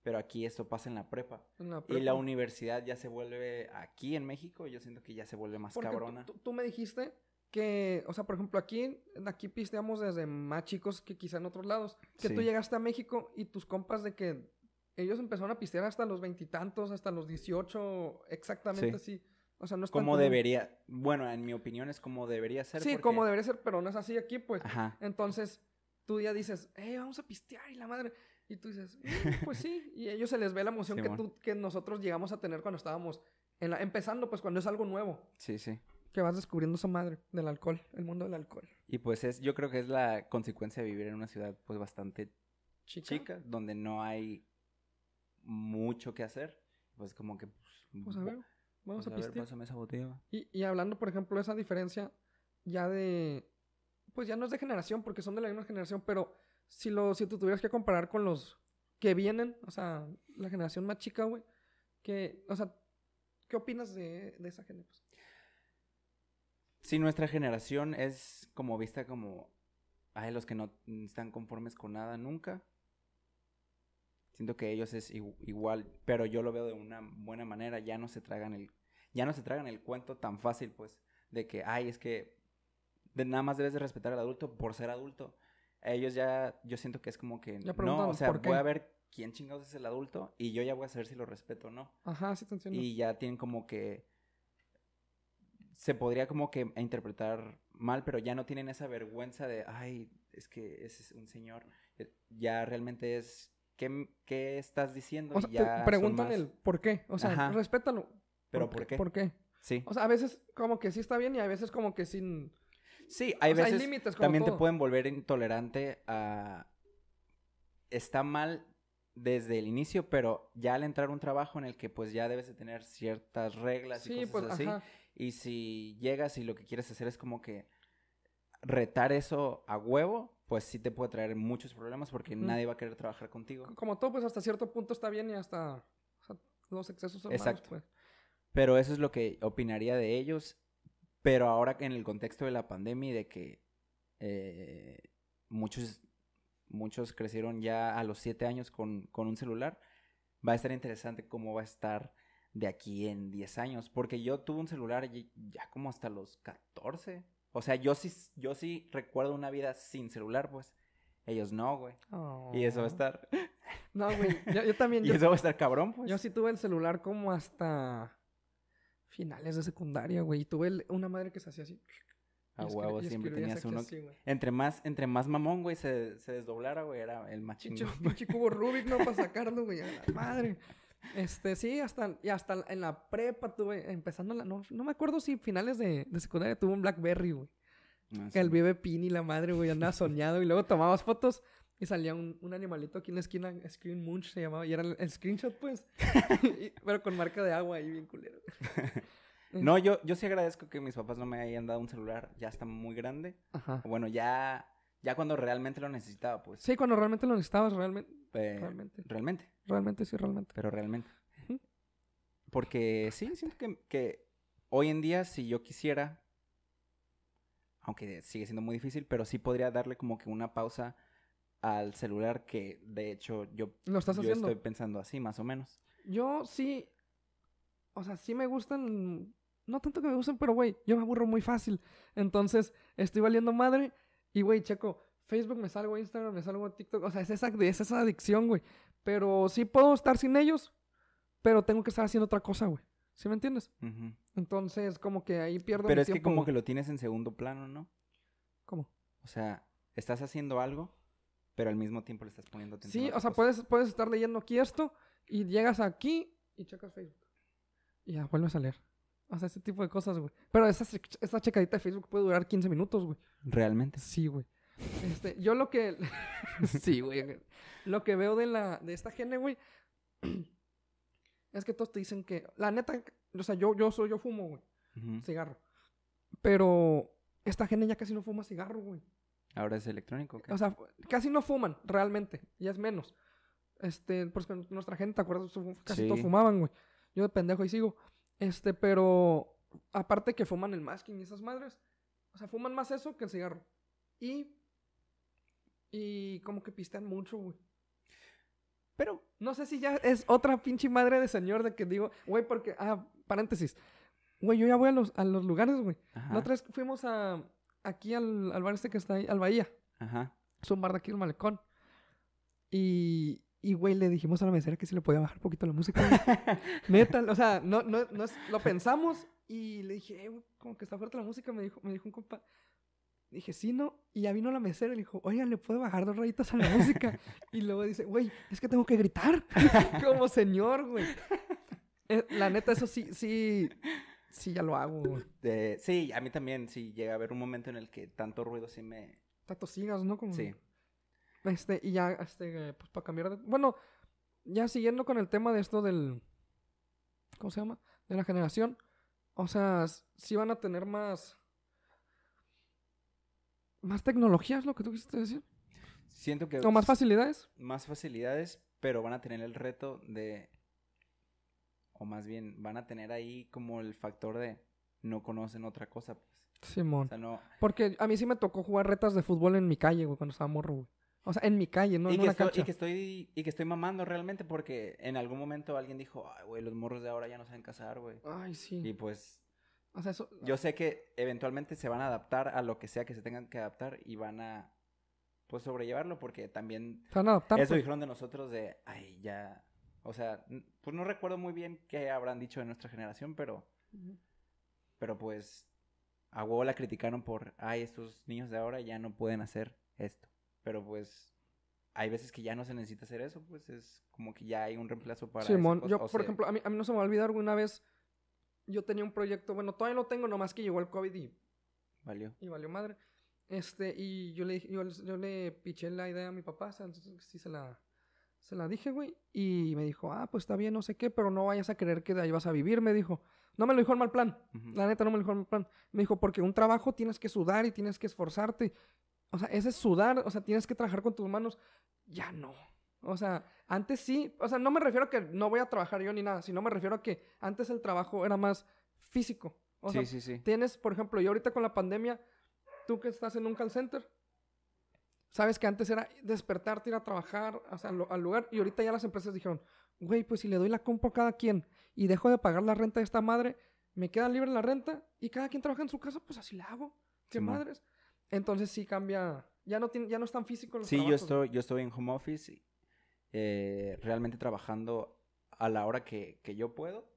Pero aquí esto pasa en la prepa. Y la universidad ya se vuelve aquí en México, yo siento que ya se vuelve más Porque cabrona. Tú, tú me dijiste que, o sea, por ejemplo, aquí, aquí pisteamos desde más chicos que quizá en otros lados. Que tú llegaste a México y tus compas de que ellos empezaron a pistear hasta los veintitantos, hasta los dieciocho, exactamente así. O sea, no es Como debería, bueno, en mi opinión es como debería ser. Sí, porque- como debería ser, pero no es así aquí, pues. Ajá. Entonces, tú ya dices, eh, vamos a pistear y la madre. Y tú dices, "Mm, pues sí. [laughs] Y a ellos se les ve la emoción que, tú, que nosotros llegamos a tener cuando estábamos en la- empezando, pues cuando es algo nuevo. Sí, sí. Que vas descubriendo esa madre del alcohol, el mundo del alcohol. Y pues es, yo creo que es la consecuencia de vivir en una ciudad pues bastante Chica. chica, donde no hay mucho que hacer. Pues como que pues, Pues a ver, vamos pues, a a ver, pistear. pásame esa botella. Y, y hablando, por ejemplo, de esa diferencia ya de... Pues ya no es de generación, porque son de la misma generación, pero si, lo, si tú tuvieras que comparar con los que vienen, o sea, la generación más chica, güey, que, o sea, ¿qué opinas de, de esa generación? Si nuestra generación es como vista como, ay, los que no están conformes con nada nunca. Siento que ellos es igu- igual, pero yo lo veo de una buena manera, ya no se tragan el, ya no se tragan el cuento tan fácil, pues, de que, ay, es que de nada más debes de respetar al adulto por ser adulto. Ellos ya, yo siento que es como que, Ya no, o sea, voy a ver quién chingados es el adulto y yo ya voy a saber si lo respeto o no. Ajá, sí te entiendo. Y ya tienen como que. Se podría como que interpretar mal, pero ya no tienen esa vergüenza de, ay, es que ese es un señor. Ya realmente es, ¿qué, qué estás diciendo? O sea, ya te preguntan más- el por qué. O sea, Ajá. respétalo. ¿Pero por qué? ¿Por qué? Sí. O sea, a veces como que sí está bien y a veces como que sin... Sí, hay o sea, veces límites como también te pueden volver intolerante a... Está mal desde el inicio, pero ya al entrar un trabajo en el que pues ya debes de tener ciertas reglas y Sí, cosas pues, así, ajá. Y si llegas y lo que quieres hacer es como que retar eso a huevo, pues sí te puede traer muchos problemas porque nadie va a querer trabajar contigo. Como todo, pues hasta cierto punto está bien y hasta o sea, los excesos son malos, Exacto. pues. Pero eso es lo que opinaría de ellos. Pero ahora que en el contexto de la pandemia y de que eh, muchos, muchos crecieron ya a los siete años con, con un celular, va a estar interesante cómo va a estar de aquí en 10 años. Porque yo tuve un celular ya como hasta los 14. O sea, yo sí, yo sí recuerdo una vida sin celular, pues. Ellos no, güey. Y eso va a Oh. estar. No, güey. Yo, yo [laughs] también. Y Yo, eso va a estar cabrón, pues. yo sí tuve el celular como hasta finales de secundaria, güey. Y tuve el- una madre que se hacía así. A escri- huevo, siempre tenías uno. así. Entre más, entre más mamón, güey, se, se desdoblara, güey, era el más Pinche, chingón. [laughs] pinche cubo [laughs] Rubik, ¿no? Para sacarlo, güey. A la madre. Este, sí, hasta, y hasta en la prepa tuve, empezando la, no, no me acuerdo si finales de, de secundaria tuve un Blackberry, güey. Que el vive pin y la madre, güey, andaba soñado. Y luego tomabas fotos y salía un, un animalito aquí en la esquina, Screen Munch se llamaba. Y era el, el screenshot, pues. [laughs] Y- pero con marca de agua ahí bien culero. [laughs] No, yo, yo sí agradezco que mis papás no me hayan dado un celular ya está muy grande. Ajá. Bueno, ya, ya cuando realmente lo necesitaba, pues. Sí, cuando realmente lo necesitabas, realmente. eh, realmente. Realmente, Realmente, sí, realmente. pero realmente. Porque sí, siento que, que hoy en día, si yo quisiera, aunque sigue siendo muy difícil, pero sí podría darle como que una pausa al celular que de hecho yo, Lo estás yo haciendo. estoy pensando así, más o menos. Yo sí. O sea, sí me gustan. No tanto que me gusten, pero güey, yo me aburro muy fácil. Entonces, estoy valiendo madre. Y güey, checo, Facebook me salgo, Instagram me salgo, TikTok. O sea, es esa, es esa adicción, güey. Pero sí puedo estar sin ellos, pero tengo que estar haciendo otra cosa, güey. ¿Sí me entiendes? Entonces, como que ahí pierdo Pero mi es que como güey. que lo tienes en segundo plano, ¿no? ¿Cómo? O sea, estás haciendo algo, pero al mismo tiempo le estás poniendo atención. Sí, a o sea, cosa. puedes, puedes estar leyendo aquí esto y llegas aquí y checas Facebook. Y ya vuelves a leer. O sea, ese tipo de cosas, güey. Pero esa, esa checadita de Facebook puede durar 15 minutos, güey. Realmente. Sí, güey. Este, yo lo que... [laughs] sí, güey. Lo que veo de, la, de esta gente, güey, es que todos te dicen que... La neta, o sea, yo, yo, soy, yo fumo, güey, cigarro. Pero esta gente ya casi no fuma cigarro, güey. Ahora es electrónico. ¿o qué? O sea, casi no fuman, realmente. Ya es menos. Este, porque nuestra gente, ¿te acuerdas? Casi todos fumaban, güey. Yo de pendejo ahí sigo. Este, pero aparte que fuman el masking y esas madres. O sea, fuman más eso que el cigarro. Y. Y como que pistean mucho, güey. pero No sé si ya es otra pinche madre de señor de que digo, güey, porque. Ah, paréntesis. Güey, yo ya voy a los, a los lugares, güey. La otra vez fuimos a. Aquí al, al bar este que está ahí, al Bahía. Ajá. Es un bar de aquí el malecón. Y, y, güey, le dijimos a la mesera que si le podía bajar un poquito la música. [laughs] Neta, o sea, no, no, no es, lo pensamos y le dije, eh, güey, como que está fuerte la música, me dijo, me dijo un compa. Dije, sí, no. Y ya vino la mesera y le dijo, oigan, ¿le puedo bajar dos rayitas a la música? [laughs] y luego dice, güey, es que tengo que gritar. [laughs] como señor, güey. Eh, la neta, eso sí, sí, sí, ya lo hago. De- sí, a mí también, sí, llega a haber un momento en el que tanto ruido sí me... Tato sigas, ¿no? Como, Sí. Este, y ya, este, pues para cambiar de... Bueno, ya siguiendo con el tema de esto del... ¿Cómo se llama? De la generación. O sea, sí van a tener más... Más tecnologías, lo que tú quisiste decir. Siento que... O más facilidades. Más facilidades, pero van a tener el reto de... O más bien, van a tener ahí como el factor de no conocen otra cosa, pues. O Simón. sea, no... Porque a mí sí me tocó jugar retas de fútbol en mi calle, güey, cuando estaba morro, güey. O sea, en mi calle, no y, en que una estoy, cancha. y que estoy y que estoy mamando realmente porque en algún momento alguien dijo, ay, güey, los morros de ahora ya no saben casar, güey. Ay, sí. Y pues O sea, eso... yo sé que eventualmente se van a adaptar a lo que sea que se tengan que adaptar y van a pues sobrellevarlo porque también Se van a adaptar. eso pues. dijeron de nosotros de, ay, ya, o sea, pues no recuerdo muy bien qué habrán dicho de nuestra generación, pero pero pues a huevo la criticaron por, ay, estos niños de ahora ya no pueden hacer esto. Pero pues hay veces que ya no se necesita hacer eso, pues es como que ya hay un reemplazo para Simón, yo, o por sea, ejemplo, a mí, a mí no se me va a olvidar una vez, yo tenía un proyecto, bueno, todavía lo tengo, nomás que llegó el COVID y, valió. y valió madre. Este, y yo le, dije- yo, yo le piché la idea a mi papá, o sea, entonces sí se la, se la dije, güey, y me dijo, ah, pues está bien, no sé qué, pero no vayas a creer que de ahí vas a vivir, me dijo. No me lo dijo en mal plan, la neta no me lo dijo en mal plan. Me dijo, porque un trabajo tienes que sudar y tienes que esforzarte. O sea, ese es sudar, o sea, tienes que trabajar con tus manos. Ya no. O sea, antes sí, o sea, no me refiero a que no voy a trabajar yo ni nada, sino me refiero a que antes el trabajo era más físico. O sí, sea, sí, sí. tienes, por ejemplo, yo ahorita con la pandemia, tú que estás en un call center, sabes que antes era despertarte, ir a trabajar o sea, al, al lugar, y ahorita ya las empresas dijeron, güey, pues si le doy la compo a cada quien y dejo de pagar la renta de esta madre, me queda libre la renta y cada quien trabaja en su casa, pues así la hago. ¿Qué madres? Entonces sí cambia, ya no, tiene, ya no es tan físico los Sí, yo trabajos, estoy, yo estoy en home office, eh, realmente trabajando a la hora que, que yo puedo.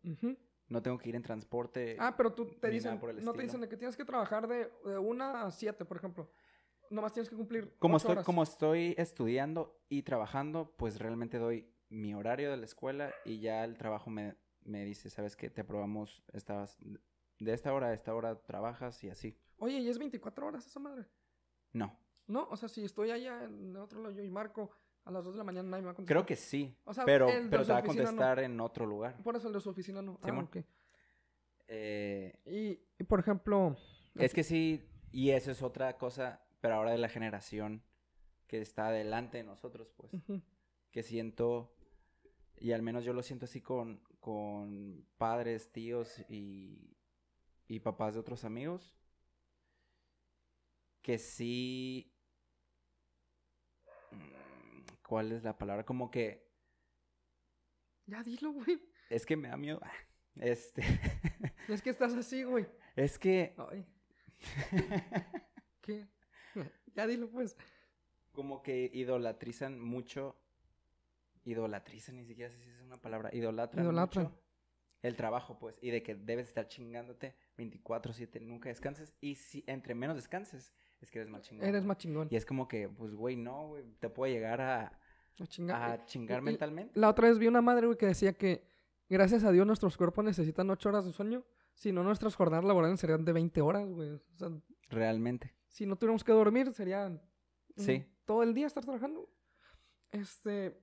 No tengo que ir en transporte. Ah, pero tú te dicen, no te estilo. dicen de que tienes que trabajar de, de una a siete, por ejemplo. Nomás tienes que cumplir como estoy, horas. como estoy estudiando y trabajando, pues realmente doy mi horario de la escuela y ya el trabajo me, me dice, ¿sabes qué? Te aprobamos, estabas de esta hora a esta hora trabajas y así. Oye, ¿y es 24 horas esa madre? No. No, o sea, si estoy allá en el otro lado yo y marco a las 2 de la mañana nadie me va a contestar. Creo que sí. O sea, pero pero te va a oficina no. contestar en otro lugar. Por eso el de su oficina no. Ah, Simón. ok. Eh, Y, y, por ejemplo... es que sí, y eso es otra cosa, pero ahora de la generación que está adelante de nosotros, pues. que siento, y al menos yo lo siento así con, con padres, tíos y, y papás de otros amigos, que sí... mm, ¿Cuál es la palabra? Como que Ya dilo, güey. es que me da miedo. [laughs] Este, Es que estás así, güey. es que Ay, [laughs] ¿qué? Ya dilo, pues. como que idolatrizan mucho, idolatrizan, ni siquiera sé si es una palabra, idolatran, Idolatran. mucho el trabajo, pues, y de que debes estar chingándote 24/7, nunca descanses, y si entre menos descanses, es que eres más chingón. Eres más chingón. Y es como que, pues, güey, no, güey, te puede llegar a, A chingar. a chingar y- mentalmente. La otra vez vi una madre, güey, que decía que gracias a Dios nuestros cuerpos necesitan 8 horas de sueño. Si no, nuestras jornadas laborales serían de 20 horas, güey. O sea, Realmente. Si no tuviéramos que dormir, sería Sí. todo el día estar trabajando. Este,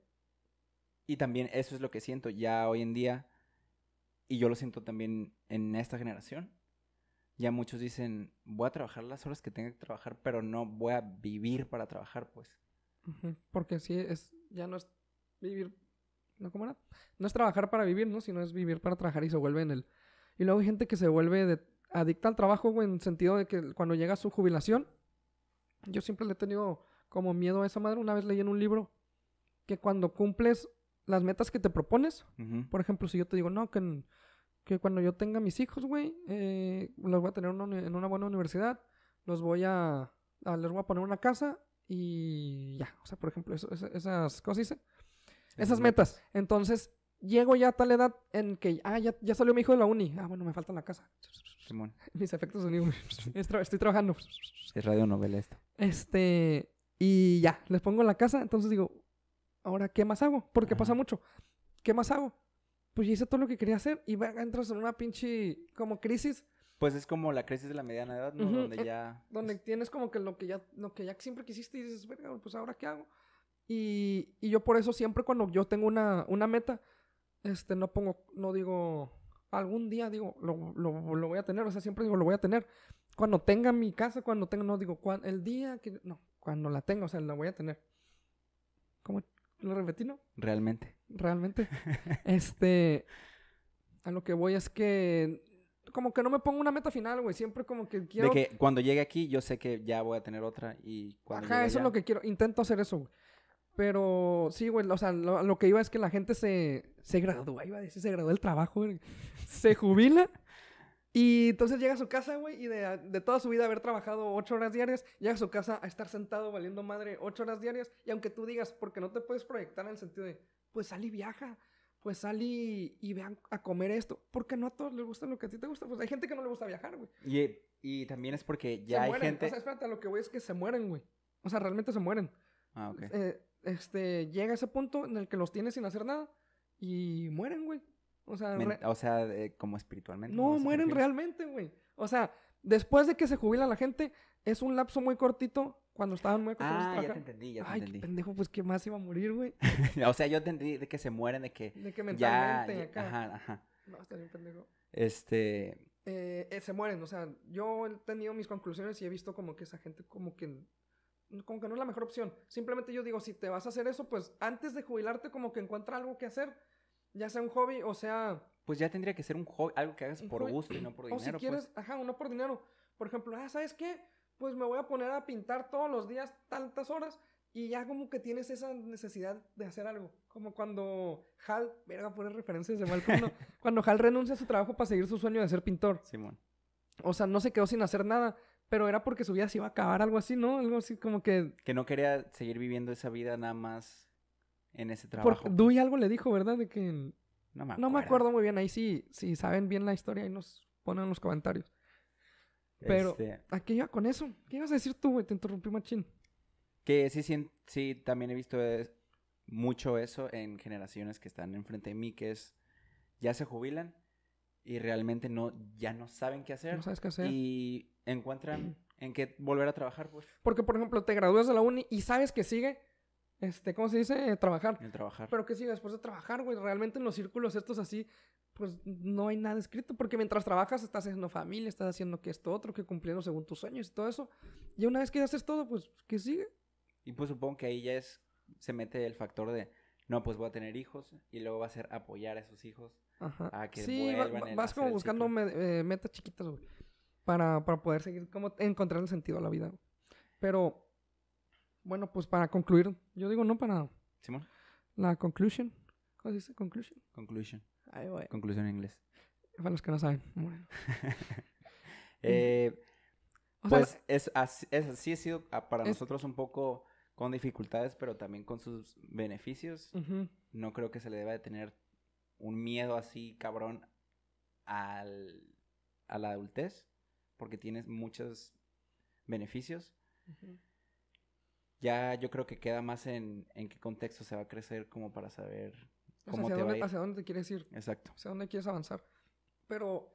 Y también eso es lo que siento ya hoy en día, y yo lo siento también en esta generación. Ya muchos dicen, voy a trabajar las horas que tenga que trabajar, pero no voy a vivir para trabajar, pues. porque sí es, ya no es vivir, ¿no cómo era? No es trabajar para vivir, ¿no? Sino es vivir para trabajar y se vuelve en el... Y luego hay gente que se vuelve de- adicta al trabajo, güey, en el sentido de que cuando llega su jubilación, yo siempre le he tenido como miedo a esa madre. Una vez leí en un libro que cuando cumples las metas que te propones, Ujú. por ejemplo, si yo te digo, no, que, en- que cuando yo tenga mis hijos, güey, eh, los voy a tener una en una buena universidad, los voy a, a- les voy a poner una casa y ya, o sea, por ejemplo, eso- esa- esas cosas hice, esas metas. Entonces, llego ya a tal edad en que, ah, ya, ya salió mi hijo de la uni, ah, bueno, me falta la casa. Simón. [laughs] Mis efectos sonidos, estoy trabajando. Es radionovela esto. Este, y ya, les pongo la casa, entonces digo, ahora, ¿qué más hago? Porque pasa Ajá. mucho. ¿Qué más hago? Pues ya hice todo lo que quería hacer y entras en una pinche como crisis Pues es como la crisis de la mediana edad, ¿no? Ujú, Donde eh, ya... donde tienes como que lo que ya, lo que ya siempre quisiste y dices, verga, pues ahora qué hago. Y, y yo por eso siempre cuando yo tengo una, una meta, este, no pongo, no digo, algún día digo, lo, lo, lo voy a tener, o sea, siempre digo, lo voy a tener. Cuando tenga mi casa, cuando tenga, no digo, cuan- el día que, no, cuando la tenga, o sea, la voy a tener. ¿Cómo lo repetí, no? Realmente. realmente. [laughs] este, a lo que voy es que como que no me pongo una meta final, güey, siempre como que quiero De que cuando llegue aquí, yo sé que ya voy a tener otra y cuando Ajá, eso es lo que quiero, intento hacer eso, güey. Pero sí, güey, o sea, lo, lo que iba es que la gente se, se gradúa, iba a decir, se graduó del trabajo, güey. [laughs] Se jubila y entonces llega a su casa, güey, y de, de toda su vida haber trabajado ocho horas diarias, llega a su casa a estar sentado valiendo madre ocho horas diarias. Y aunque tú digas, porque no te puedes proyectar en el sentido de, pues sal y viaja, pues sal y, y vean a comer esto. Porque no a todos les gusta lo que a ti te gusta. Pues hay gente que no le gusta viajar, güey. Y, y también es porque Se ya hay mueren. gente... O sea, espérate, a lo que voy es que se mueren, güey. O sea, realmente se mueren. Ah, ok. Eh, este, llega ese punto en el que los tienes sin hacer nada y mueren, güey. O sea, Men- O sea, eh, como espiritualmente. no, ¿a mueren realmente, güey. O sea, después de que se jubila la gente, es un lapso muy cortito cuando estaban muy acostumbrados a Ah, ya te entendí, ya te Ay, qué entendí. pendejo, pues qué más iba a morir, güey. [laughs] o sea, yo entendí de que se mueren, de que De que mentalmente ya- acá. Ajá, ajá. No, está bien pendejo. Este... Eh, eh, se mueren, o sea, yo he tenido mis conclusiones y he visto como que esa gente como que como que no es la mejor opción. Simplemente yo digo, si te vas a hacer eso, pues antes de jubilarte como que encuentra algo que hacer, ya sea un hobby o sea Pues ya tendría que ser un hobby, algo que hagas por gusto y no por O dinero, si quieres, pues. ajá, uno por dinero. Por ejemplo, ah, ¿sabes qué? Pues me voy a poner a pintar todos los días tantas horas y ya como que tienes esa necesidad de hacer algo. Como cuando Hal, verga, por referencias de Malcolm, ¿no? [laughs] cuando Hal renuncia a su trabajo para seguir su sueño de ser pintor. Simón. O sea, no se quedó sin hacer nada, pero era porque su vida se iba a acabar, algo así, ¿no? Algo así como que... Que no quería seguir viviendo esa vida nada más en ese trabajo. Porque Dewey algo le dijo, ¿verdad? De que... No me acuerdo. No me acuerdo muy bien, ahí sí, si saben bien la historia, ahí nos ponen en los comentarios. Pero- Este, ¿A qué iba con eso? ¿Qué ibas a decir tú, güey? Te interrumpí, machín. que sí, sí, sí, también he visto... es- mucho eso en generaciones que están enfrente de mí, que es, ya se jubilan y realmente no, ya no saben qué hacer. No sabes qué hacer. Y encuentran en qué volver a trabajar, pues, Porque, por ejemplo, te gradúas de la uni y sabes que sigue, este, ¿cómo se dice? Trabajar. en trabajar. Pero que sigue después de trabajar, güey. Realmente en los círculos estos así, pues no hay nada escrito. Porque mientras trabajas estás haciendo familia, estás haciendo que esto, otro, que cumpliendo según tus sueños y todo eso. Y una vez que haces todo, pues, ¿qué sigue? Y pues supongo que ahí ya es, se mete el factor de, no, pues voy a tener hijos y luego va a ser apoyar a esos hijos Ajá. a que sí, va- vas como buscando me- eh, metas chiquitas, güey. Para, para poder seguir, como encontrar el sentido a la vida. güey. Pero, bueno, pues para concluir, yo digo no para Simón, la conclusion. ¿Cómo se dice? Conclusion. conclusion, güey. conclusión en inglés. Para los que no saben. Bueno. [laughs] Eh, O sea, pues es, así, es así ha sido ah, para es- nosotros un poco con dificultades, pero también con sus beneficios. No creo que se le deba de tener un miedo así cabrón al, a la adultez, porque tienes muchos beneficios. Ya yo creo que queda más en, en qué contexto se va a crecer como para saber O sea, cómo hacia, te va a dónde, ir. hacia dónde te quieres ir, Exacto. hacia dónde quieres avanzar. Pero,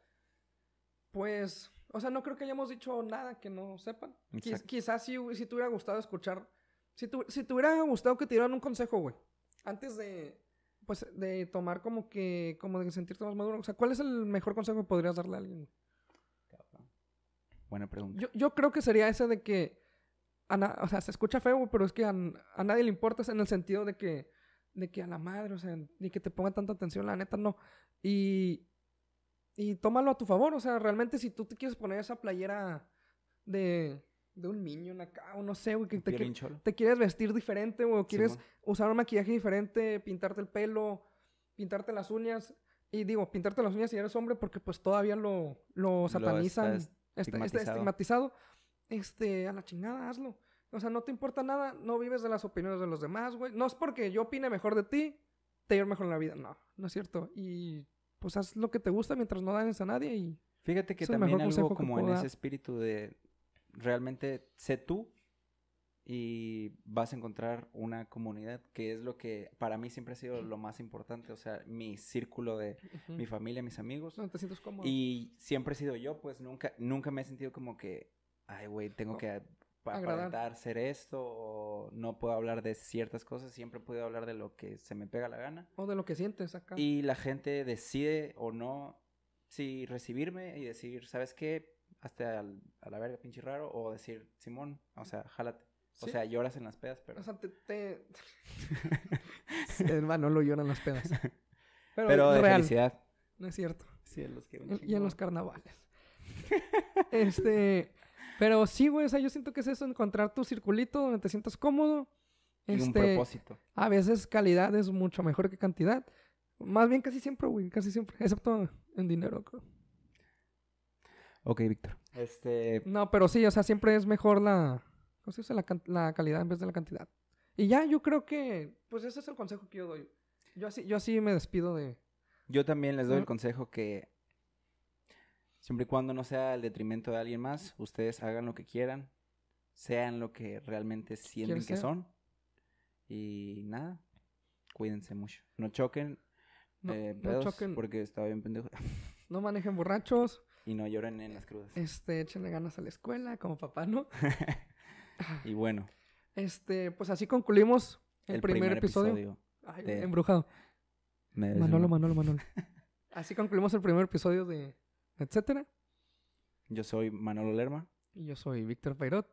pues, o sea, no creo que hayamos dicho nada que no sepan. Quiz- quizás si, si te hubiera gustado escuchar, si, tu- si te hubiera gustado que te dieran un consejo, güey, antes de, pues, de tomar como que, como de sentirte más maduro. O sea, ¿cuál es el mejor consejo que podrías darle a alguien? Buena pregunta. Yo, yo creo que sería ese de que, a na- o sea, se escucha feo, pero es que a, a nadie le importa en el sentido de que, de que a la madre, o sea, ni que te ponga tanta atención, la neta, no. Y, y tómalo a tu favor, o sea, realmente si tú te quieres poner esa playera de, de un niño acá, o no sé, güey, que te, qui- te quieres vestir diferente, güey, o quieres usar un maquillaje diferente, pintarte el pelo, pintarte las uñas. Y digo, pintarte las uñas si eres hombre porque pues todavía lo, lo satanizan. estás Está, está estigmatizado. estigmatizado. Este, a la chingada, hazlo. O sea, no te importa nada, no vives de las opiniones de los demás, güey. No es porque yo opine mejor de ti, te ir mejor en la vida. No, no es cierto. Y pues haz lo que te gusta mientras no dañes a nadie y... Fíjate que también algo como en ese espíritu de realmente sé tú y vas a encontrar una comunidad que es lo que para mí siempre ha sido lo más importante, o sea, mi círculo de mi familia, mis amigos. No te sientes cómodo. Y siempre he sido yo, pues nunca nunca me he sentido como que ay, güey, tengo No. que aparentar ser esto o no puedo hablar de ciertas cosas, siempre he podido hablar de lo que se me pega la gana. O de lo que sientes acá. Y la gente decide o no si recibirme y decir, ¿sabes qué? Hasta al- a la verga, pinche raro. O decir, Simón, o sea, jálate. O sea, lloras en las pedas, pero... O sea, te... te... [laughs] Hermano, lo lloran las pedas. Pero, pero de real, felicidad. no es cierto. Sí, en los que Y en los carnavales. [laughs] este... Pero sí, güey, o sea, yo siento que es eso, encontrar tu circulito donde te sientas cómodo. Y un Este, propósito. A veces calidad es mucho mejor que cantidad. Más bien casi siempre, güey, casi siempre. Excepto en dinero, creo. Ok, Víctor. Este... No, pero sí, o sea, siempre es mejor la, ¿cómo se dice? La, la calidad en vez de la cantidad. Y ya, yo creo que, pues ese es el consejo que yo doy. Yo así, yo así me despido de... Yo también les doy el consejo que siempre y cuando no sea el detrimento de alguien más, ustedes hagan lo que quieran, sean lo que realmente sienten ¿Quieres que ser? son. Y nada, cuídense mucho. No choquen, No, eh, no pedos, choquen, porque estaba bien pendejo. [laughs] no manejen borrachos, y no lloren en las crudas. este, échenle ganas a la escuela, como papá, ¿no? [laughs] y bueno, Este, pues así concluimos el, primer, episodio. Ay, de- embrujado. Me Manolo. Manolo, Manolo. [laughs] Así concluimos el primer episodio de Etcétera. Yo soy Manolo Lerma. Y yo soy Víctor Pairot.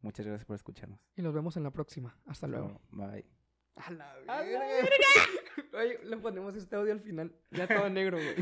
Muchas gracias por escucharnos. Y nos vemos en la próxima. Hasta luego. Bye. A la A la verga. Oye, [laughs] le ponemos este audio al final. Ya todo negro, güey.